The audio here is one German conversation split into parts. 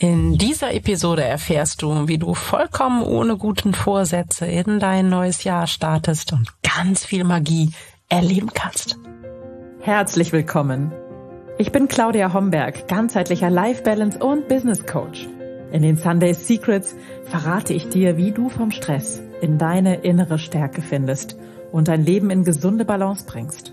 In dieser Episode erfährst du, wie du vollkommen ohne guten Vorsätze in dein neues Jahr startest und ganz viel Magie erleben kannst. Herzlich willkommen. Ich bin Claudia Homberg, ganzheitlicher Life Balance und Business Coach. In den Sunday Secrets verrate ich dir, wie du vom Stress in deine innere Stärke findest und dein Leben in gesunde Balance bringst.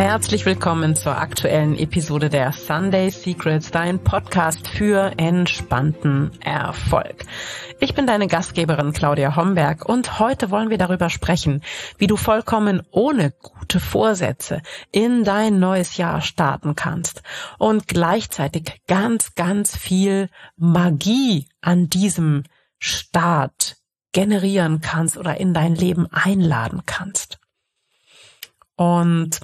Herzlich willkommen zur aktuellen Episode der Sunday Secrets, dein Podcast für entspannten Erfolg. Ich bin deine Gastgeberin Claudia Homberg und heute wollen wir darüber sprechen, wie du vollkommen ohne gute Vorsätze in dein neues Jahr starten kannst und gleichzeitig ganz, ganz viel Magie an diesem Start generieren kannst oder in dein Leben einladen kannst. Und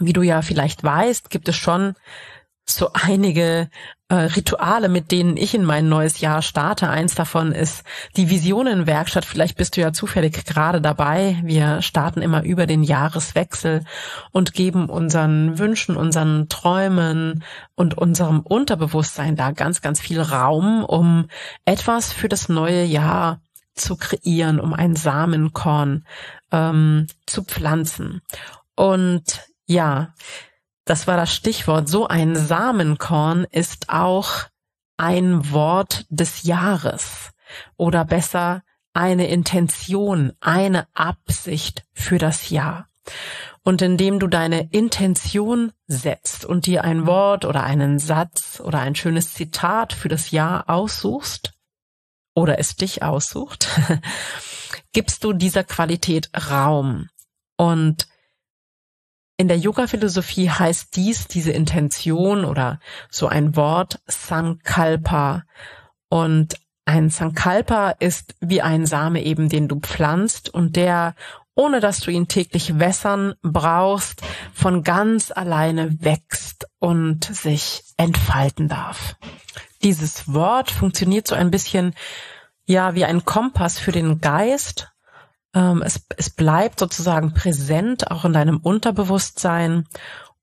wie du ja vielleicht weißt, gibt es schon so einige äh, Rituale, mit denen ich in mein neues Jahr starte. Eins davon ist die Visionenwerkstatt. Vielleicht bist du ja zufällig gerade dabei. Wir starten immer über den Jahreswechsel und geben unseren Wünschen, unseren Träumen und unserem Unterbewusstsein da ganz, ganz viel Raum, um etwas für das neue Jahr zu kreieren, um ein Samenkorn ähm, zu pflanzen. Und ja, das war das Stichwort. So ein Samenkorn ist auch ein Wort des Jahres oder besser eine Intention, eine Absicht für das Jahr. Und indem du deine Intention setzt und dir ein Wort oder einen Satz oder ein schönes Zitat für das Jahr aussuchst oder es dich aussucht, gibst du dieser Qualität Raum. Und in der Yoga-Philosophie heißt dies, diese Intention oder so ein Wort Sankalpa. Und ein Sankalpa ist wie ein Same eben, den du pflanzt und der, ohne dass du ihn täglich wässern brauchst, von ganz alleine wächst und sich entfalten darf. Dieses Wort funktioniert so ein bisschen ja wie ein Kompass für den Geist es, es bleibt sozusagen präsent, auch in deinem Unterbewusstsein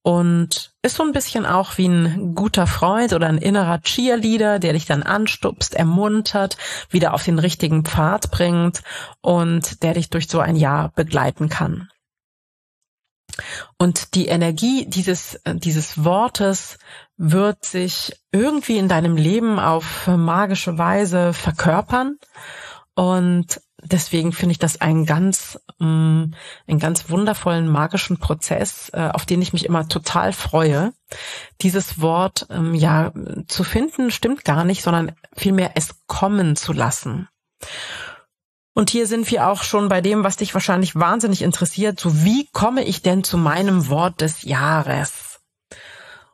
und ist so ein bisschen auch wie ein guter Freund oder ein innerer Cheerleader, der dich dann anstupst, ermuntert, wieder auf den richtigen Pfad bringt und der dich durch so ein Jahr begleiten kann. Und die Energie dieses, dieses Wortes wird sich irgendwie in deinem Leben auf magische Weise verkörpern. Und deswegen finde ich das einen ganz, ähm, einen ganz wundervollen magischen Prozess, äh, auf den ich mich immer total freue. Dieses Wort ähm, ja zu finden stimmt gar nicht, sondern vielmehr es kommen zu lassen. Und hier sind wir auch schon bei dem, was dich wahrscheinlich wahnsinnig interessiert. So wie komme ich denn zu meinem Wort des Jahres?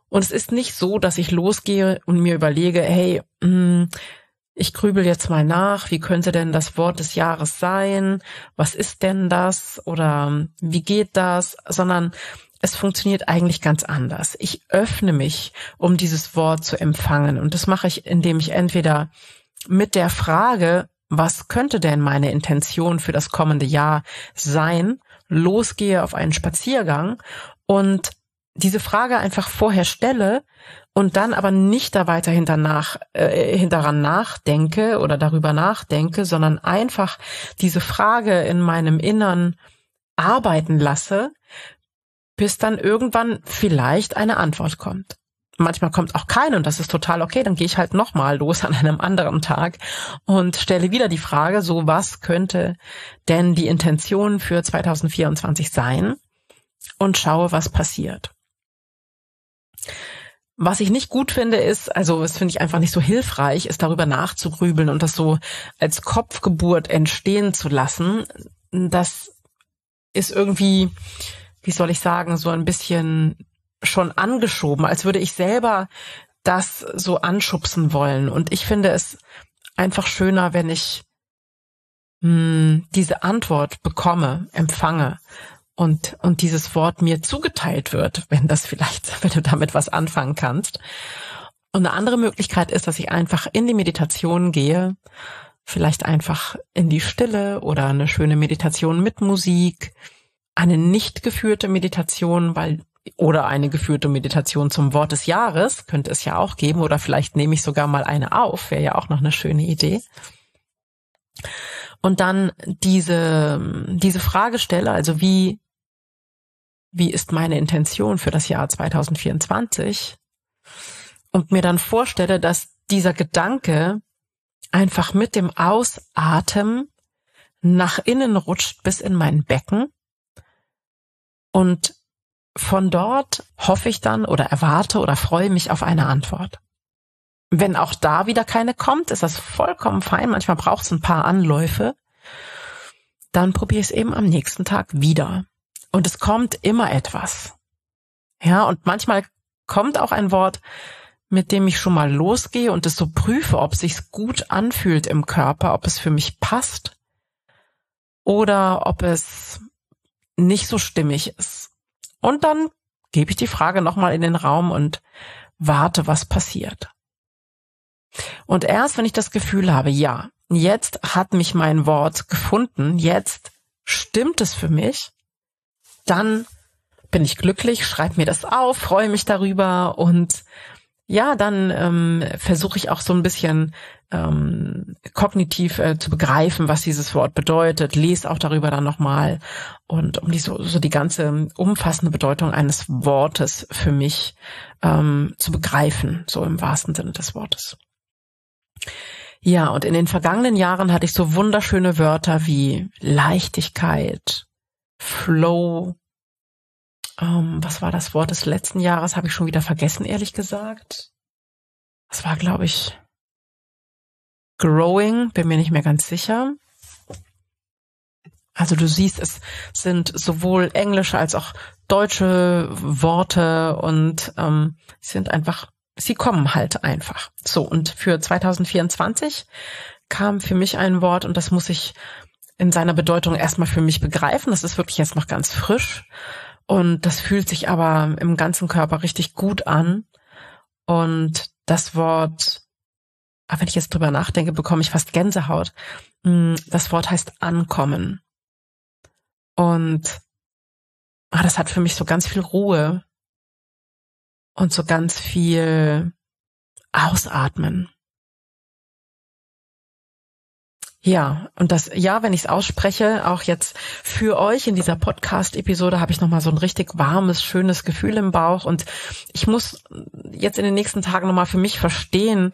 Und es ist nicht so, dass ich losgehe und mir überlege, hey, mh, hm, ich grübel jetzt mal nach, wie könnte denn das Wort des Jahres sein? Was ist denn das? Oder wie geht das? Sondern es funktioniert eigentlich ganz anders. Ich öffne mich, um dieses Wort zu empfangen. Und das mache ich, indem ich entweder mit der Frage, was könnte denn meine Intention für das kommende Jahr sein, losgehe auf einen Spaziergang und diese Frage einfach vorher stelle und dann aber nicht da weiter hinternach, äh, hinteran nachdenke oder darüber nachdenke, sondern einfach diese Frage in meinem Innern arbeiten lasse, bis dann irgendwann vielleicht eine Antwort kommt. Manchmal kommt auch keine und das ist total okay, dann gehe ich halt nochmal los an einem anderen Tag und stelle wieder die Frage, so was könnte denn die Intention für 2024 sein und schaue, was passiert. Was ich nicht gut finde, ist, also das finde ich einfach nicht so hilfreich, ist darüber nachzugrübeln und das so als Kopfgeburt entstehen zu lassen. Das ist irgendwie, wie soll ich sagen, so ein bisschen schon angeschoben, als würde ich selber das so anschubsen wollen. Und ich finde es einfach schöner, wenn ich mh, hm, diese Antwort bekomme, empfange und, und dieses Wort mir zugeteilt wird, wenn das vielleicht, wenn du damit was anfangen kannst. Und eine andere Möglichkeit ist, dass ich einfach in die Meditation gehe vielleicht einfach in die Stille oder eine schöne Meditation mit Musik, eine nicht geführte Meditation, weil oder eine geführte Meditation zum Wort des Jahres könnte es ja auch geben oder vielleicht nehme ich sogar mal eine auf, wäre ja auch noch eine schöne Idee. Und dann diese diese Frage stelle, also wie wie ist meine Intention für das Jahr 2024? Und mir dann vorstelle, dass dieser Gedanke einfach mit dem Ausatmen nach innen rutscht bis in mein Becken. Und von dort hoffe ich dann oder erwarte oder freue mich auf eine Antwort. Wenn auch da wieder keine kommt, ist das vollkommen fein. Manchmal braucht es ein paar Anläufe. Dann probiere ich es eben am nächsten Tag wieder. Und es kommt immer etwas. Ja, und manchmal kommt auch ein Wort, mit dem ich schon mal losgehe und es so prüfe, ob es sich gut anfühlt im Körper, ob es für mich passt oder ob es nicht so stimmig ist. Und dann gebe ich die Frage nochmal in den Raum und warte, was passiert. Und erst wenn ich das Gefühl habe, ja, jetzt hat mich mein Wort gefunden, jetzt stimmt es für mich, dann bin ich glücklich, schreibe mir das auf, freue mich darüber und ja, dann ähm, versuche ich auch so ein bisschen ähm, kognitiv äh, zu begreifen, was dieses Wort bedeutet, lese auch darüber dann nochmal und um die so, so die ganze umfassende Bedeutung eines Wortes für mich ähm, zu begreifen, so im wahrsten Sinne des Wortes. Ja, und in den vergangenen Jahren hatte ich so wunderschöne Wörter wie Leichtigkeit, Flow, ähm, was war das Wort des letzten Jahres? Habe ich schon wieder vergessen, ehrlich gesagt. Das war, glaube ich, Growing, bin mir nicht mehr ganz sicher. Also du siehst, es sind sowohl englische als auch deutsche Worte und ähm, sind einfach, sie kommen halt einfach. So, und für 2024 kam für mich ein Wort und das muss ich in seiner Bedeutung erstmal für mich begreifen. Das ist wirklich jetzt noch ganz frisch. Und das fühlt sich aber im ganzen Körper richtig gut an. Und das Wort, aber wenn ich jetzt drüber nachdenke, bekomme ich fast Gänsehaut. Mm, das Wort heißt ankommen. Und ah, das hat für mich so ganz viel Ruhe und so ganz viel Ausatmen. Ja, und das ja, wenn ich es ausspreche, auch jetzt für euch in dieser Podcast-Episode habe ich nochmal so ein richtig warmes, schönes Gefühl im Bauch. Und ich muss jetzt in den nächsten Tagen nochmal für mich verstehen,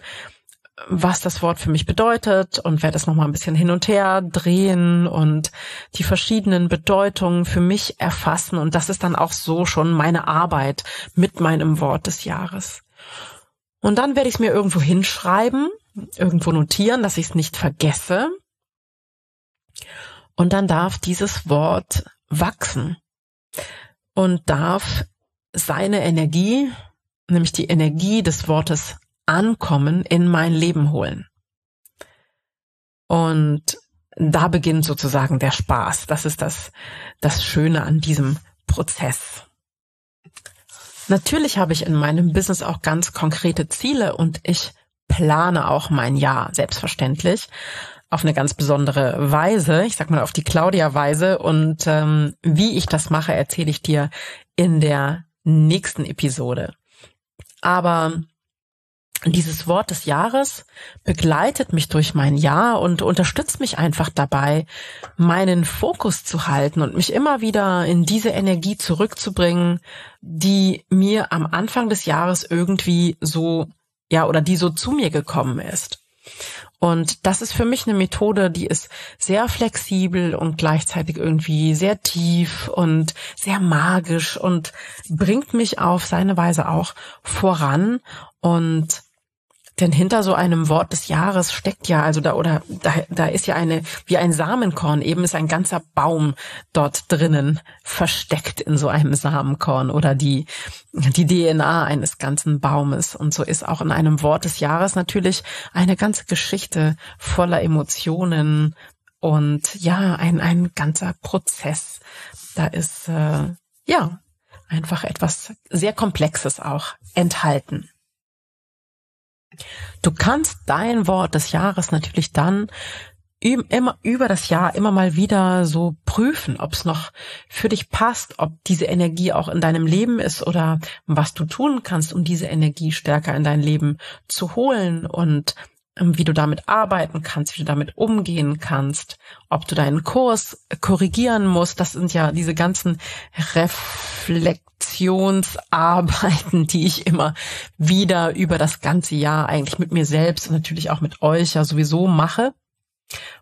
was das Wort für mich bedeutet und werde es nochmal ein bisschen hin und her drehen und die verschiedenen Bedeutungen für mich erfassen. Und das ist dann auch so schon meine Arbeit mit meinem Wort des Jahres. Und dann werde ich es mir irgendwo hinschreiben, irgendwo notieren, dass ich es nicht vergesse. Und dann darf dieses Wort wachsen und darf seine Energie, nämlich die Energie des Wortes ankommen, in mein Leben holen. Und da beginnt sozusagen der Spaß. Das ist das, das Schöne an diesem Prozess. Natürlich habe ich in meinem Business auch ganz konkrete Ziele und ich plane auch mein Jahr, selbstverständlich, auf eine ganz besondere Weise. Ich sag mal auf die Claudia-Weise. Und ähm, wie ich das mache, erzähle ich dir in der nächsten Episode. Aber dieses Wort des Jahres begleitet mich durch mein Jahr und unterstützt mich einfach dabei, meinen Fokus zu halten und mich immer wieder in diese Energie zurückzubringen, die mir am Anfang des Jahres irgendwie so, ja, oder die so zu mir gekommen ist. Und das ist für mich eine Methode, die ist sehr flexibel und gleichzeitig irgendwie sehr tief und sehr magisch und bringt mich auf seine Weise auch voran und denn hinter so einem Wort des Jahres steckt ja, also da oder da, da ist ja eine, wie ein Samenkorn, eben ist ein ganzer Baum dort drinnen versteckt in so einem Samenkorn oder die, die DNA eines ganzen Baumes. Und so ist auch in einem Wort des Jahres natürlich eine ganze Geschichte voller Emotionen und ja, ein, ein ganzer Prozess. Da ist, äh, ja, einfach etwas sehr Komplexes auch enthalten. Du kannst dein Wort des Jahres natürlich dann immer über das Jahr immer mal wieder so prüfen, ob es noch für dich passt, ob diese Energie auch in deinem Leben ist oder was du tun kannst, um diese Energie stärker in dein Leben zu holen. Und wie du damit arbeiten kannst, wie du damit umgehen kannst, ob du deinen Kurs korrigieren musst. Das sind ja diese ganzen Reflexionsarbeiten, die ich immer wieder über das ganze Jahr eigentlich mit mir selbst und natürlich auch mit euch ja sowieso mache.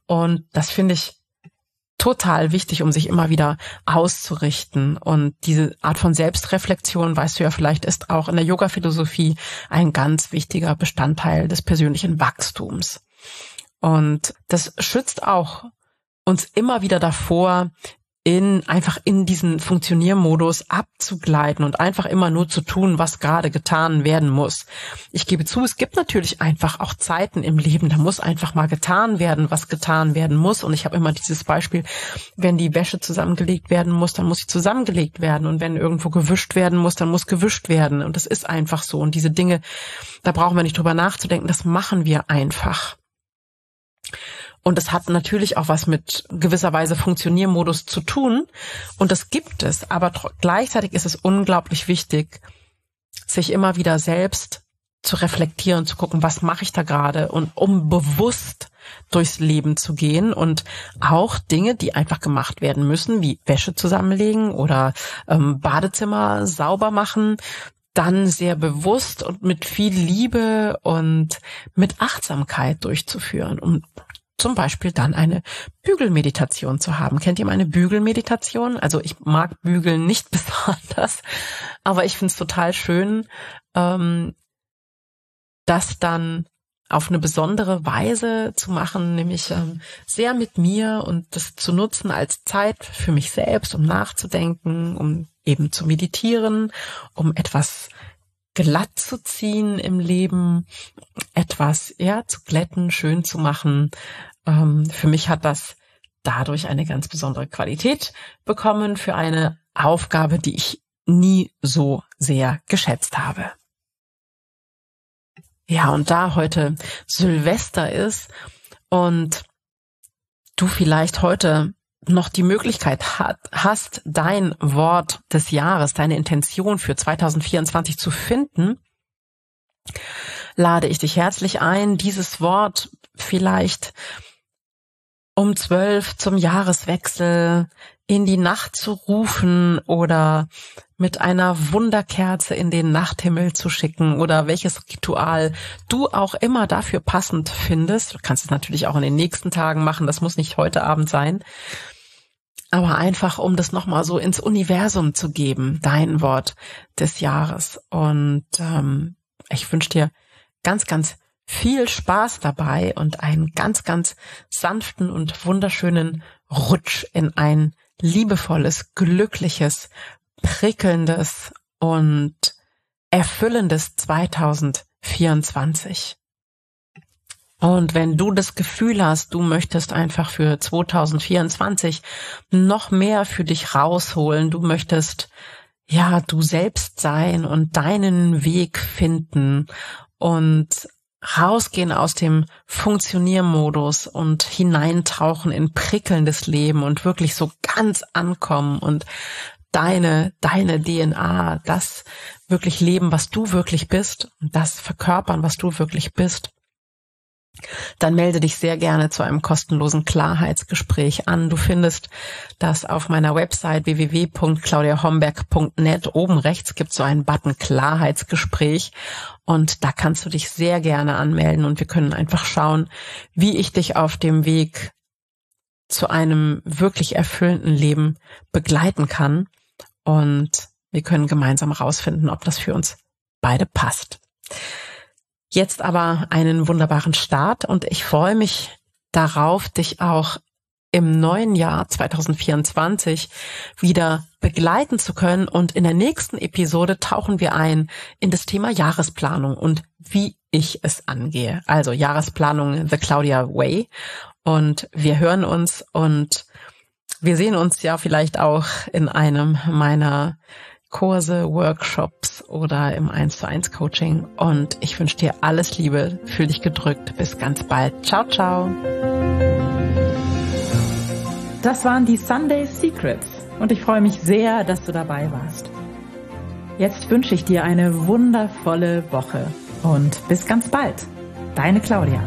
Und das finde ich total wichtig, um sich immer wieder auszurichten. Und diese Art von Selbstreflexion, weißt du ja vielleicht, ist auch in der Yoga-Philosophie ein ganz wichtiger Bestandteil des persönlichen Wachstums. Und das schützt auch uns immer wieder davor, in einfach in diesen Funktioniermodus abzugleiten und einfach immer nur zu tun, was gerade getan werden muss. Ich gebe zu, es gibt natürlich einfach auch Zeiten im Leben, da muss einfach mal getan werden, was getan werden muss. Und ich habe immer dieses Beispiel, wenn die Wäsche zusammengelegt werden muss, dann muss sie zusammengelegt werden. Und wenn irgendwo gewischt werden muss, dann muss gewischt werden. Und das ist einfach so. Und diese Dinge, da brauchen wir nicht drüber nachzudenken, das machen wir einfach. Und das hat natürlich auch was mit gewisser Weise Funktioniermodus zu tun. Und das gibt es. Aber gleichzeitig ist es unglaublich wichtig, sich immer wieder selbst zu reflektieren, zu gucken, was mache ich da gerade und um bewusst durchs Leben zu gehen und auch Dinge, die einfach gemacht werden müssen, wie Wäsche zusammenlegen oder ähm, Badezimmer sauber machen, dann sehr bewusst und mit viel Liebe und mit Achtsamkeit durchzuführen, um zum Beispiel dann eine Bügelmeditation zu haben. Kennt ihr meine Bügelmeditation? Also ich mag Bügeln nicht besonders, aber ich finde es total schön, ähm, das dann auf eine besondere Weise zu machen, nämlich ähm, sehr mit mir und das zu nutzen als Zeit für mich selbst, um nachzudenken, um eben zu meditieren, um etwas glatt zu ziehen im Leben, etwas ja zu glätten, schön zu machen. Ähm, für mich hat das dadurch eine ganz besondere Qualität bekommen für eine Aufgabe, die ich nie so sehr geschätzt habe. Ja, und da heute Silvester ist und du vielleicht heute noch die Möglichkeit hat, hast, dein Wort des Jahres, deine Intention für 2024 zu finden, lade ich dich herzlich ein, dieses Wort vielleicht um zwölf zum Jahreswechsel in die Nacht zu rufen oder mit einer Wunderkerze in den Nachthimmel zu schicken oder welches Ritual du auch immer dafür passend findest. Du kannst es natürlich auch in den nächsten Tagen machen, das muss nicht heute Abend sein aber einfach, um das nochmal so ins Universum zu geben, dein Wort des Jahres. Und ähm, ich wünsche dir ganz, ganz viel Spaß dabei und einen ganz, ganz sanften und wunderschönen Rutsch in ein liebevolles, glückliches, prickelndes und erfüllendes 2024. Und wenn du das Gefühl hast, du möchtest einfach für 2024 noch mehr für dich rausholen, du möchtest ja du selbst sein und deinen Weg finden und rausgehen aus dem Funktioniermodus und hineintauchen in prickelndes Leben und wirklich so ganz ankommen und deine, deine DNA, das wirklich leben, was du wirklich bist und das verkörpern, was du wirklich bist dann melde dich sehr gerne zu einem kostenlosen Klarheitsgespräch an. Du findest das auf meiner Website www.claudiahomberg.net. Oben rechts gibt es so einen Button Klarheitsgespräch und da kannst du dich sehr gerne anmelden und wir können einfach schauen, wie ich dich auf dem Weg zu einem wirklich erfüllenden Leben begleiten kann und wir können gemeinsam herausfinden, ob das für uns beide passt. Jetzt aber einen wunderbaren Start und ich freue mich darauf, dich auch im neuen Jahr 2024 wieder begleiten zu können. Und in der nächsten Episode tauchen wir ein in das Thema Jahresplanung und wie ich es angehe. Also Jahresplanung The Claudia Way. Und wir hören uns und wir sehen uns ja vielleicht auch in einem meiner Kurse, Workshops oder im 1 zu 1 Coaching. Und ich wünsche dir alles Liebe, fühl dich gedrückt. Bis ganz bald. Ciao, ciao. Das waren die Sunday Secrets und ich freue mich sehr, dass du dabei warst. Jetzt wünsche ich dir eine wundervolle Woche und bis ganz bald. Deine Claudia.